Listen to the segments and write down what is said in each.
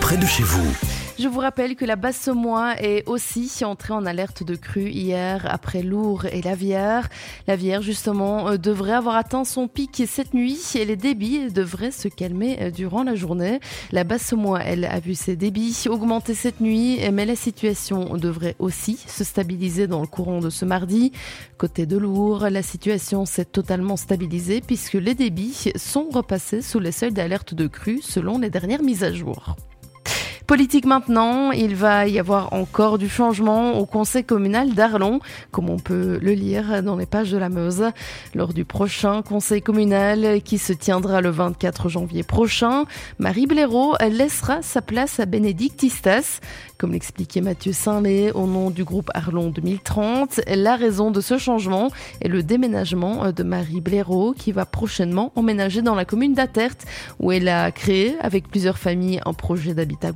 près de chez vous. Je vous rappelle que la Basse-Semois est aussi entrée en alerte de crue hier après Lourdes et la Vière. La Vière, justement, euh, devrait avoir atteint son pic cette nuit et les débits devraient se calmer euh, durant la journée. La Basse-Semois, elle, a vu ses débits augmenter cette nuit, mais la situation devrait aussi se stabiliser dans le courant de ce mardi. Côté de Lourdes, la situation s'est totalement stabilisée puisque les débits sont repassés sous les seuils d'alerte de crue selon les dernières mises à jour. Politique maintenant, il va y avoir encore du changement au conseil communal d'Arlon, comme on peut le lire dans les pages de la Meuse. Lors du prochain conseil communal qui se tiendra le 24 janvier prochain, Marie Blaireau laissera sa place à Bénédicte Istas. Comme l'expliquait Mathieu Saint-Lé au nom du groupe Arlon 2030, la raison de ce changement est le déménagement de Marie Blaireau qui va prochainement emménager dans la commune d'Atert où elle a créé avec plusieurs familles un projet d'habitat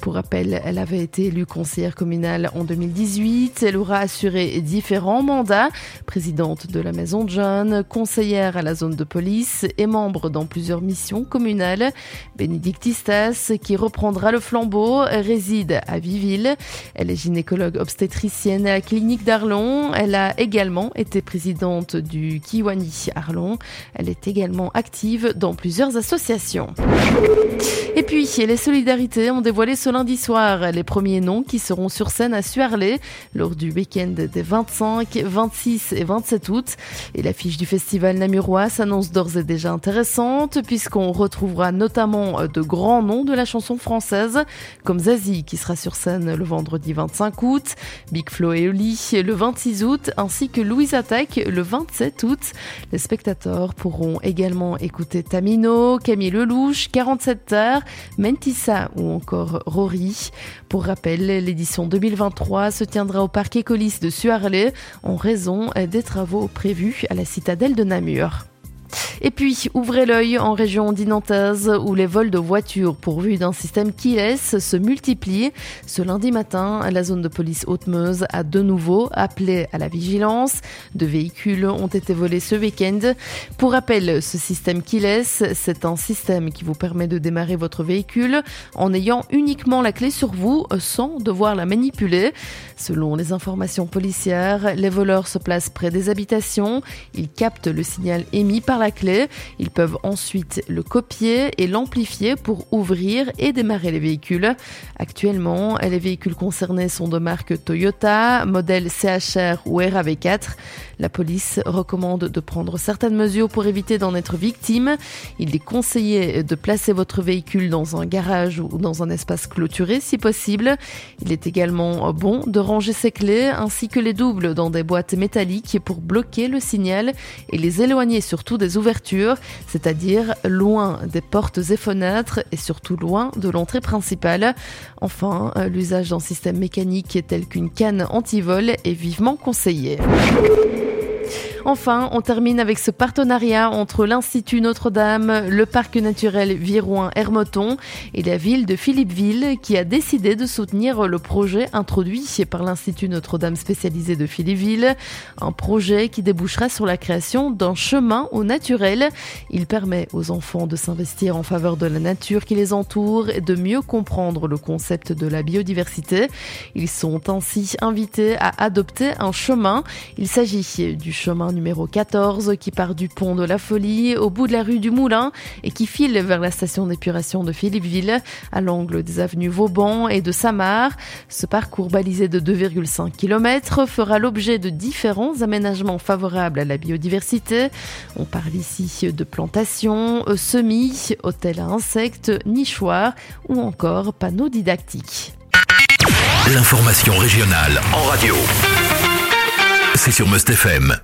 pour rappel, elle avait été élue conseillère communale en 2018. Elle aura assuré différents mandats, présidente de la Maison de Jeunes, conseillère à la zone de police et membre dans plusieurs missions communales. Bénédicte Istas, qui reprendra le flambeau, réside à Viville. Elle est gynécologue obstétricienne à la clinique d'Arlon. Elle a également été présidente du Kiwani Arlon. Elle est également active dans plusieurs associations. Et puis, les solidarités ont dévoilé ce lundi soir les premiers noms qui seront sur scène à Suarlé lors du week-end des 25, 26 et 27 août. Et l'affiche du festival namurois s'annonce d'ores et déjà intéressante puisqu'on retrouvera notamment de grands noms de la chanson française comme Zazie qui sera sur scène le vendredi 25 août, Big Flo et Oli le 26 août ainsi que Louise Attaque le 27 août. Les spectateurs pourront également écouter Tamino, Camille Lelouch, 47 Terres, Mentissa ou encore Rory. Pour rappel, l'édition 2023 se tiendra au parc Écolis de Suarlé en raison des travaux prévus à la citadelle de Namur. Et puis, ouvrez l'œil en région dinantaise où les vols de voitures pourvus d'un système keyless se multiplient. Ce lundi matin, la zone de police Haute-Meuse a de nouveau appelé à la vigilance. Deux véhicules ont été volés ce week-end. Pour rappel, ce système keyless, c'est un système qui vous permet de démarrer votre véhicule en ayant uniquement la clé sur vous sans devoir la manipuler. Selon les informations policières, les voleurs se placent près des habitations. Ils captent le signal émis par la clé ils peuvent ensuite le copier et l'amplifier pour ouvrir et démarrer les véhicules. Actuellement, les véhicules concernés sont de marque Toyota, modèle CHR ou RAV4. La police recommande de prendre certaines mesures pour éviter d'en être victime. Il est conseillé de placer votre véhicule dans un garage ou dans un espace clôturé si possible. Il est également bon de ranger ses clés ainsi que les doubles dans des boîtes métalliques pour bloquer le signal et les éloigner surtout des ouvertures, c'est-à-dire loin des portes et fenêtres et surtout loin de l'entrée principale. Enfin, l'usage d'un système mécanique tel qu'une canne anti-vol est vivement conseillé. Enfin, on termine avec ce partenariat entre l'Institut Notre-Dame, le parc naturel Virouin-Hermoton et la ville de Philippeville qui a décidé de soutenir le projet introduit par l'Institut Notre-Dame spécialisé de Philippeville. Un projet qui débouchera sur la création d'un chemin au naturel. Il permet aux enfants de s'investir en faveur de la nature qui les entoure et de mieux comprendre le concept de la biodiversité. Ils sont ainsi invités à adopter un chemin. Il s'agit du chemin numéro 14 qui part du pont de la Folie au bout de la rue du Moulin et qui file vers la station d'épuration de Philippeville à l'angle des avenues Vauban et de Samar. Ce parcours balisé de 2,5 km fera l'objet de différents aménagements favorables à la biodiversité. On parle ici de plantations, semis, hôtels à insectes, nichoirs ou encore panneaux didactiques. L'information régionale en radio. C'est sur Must.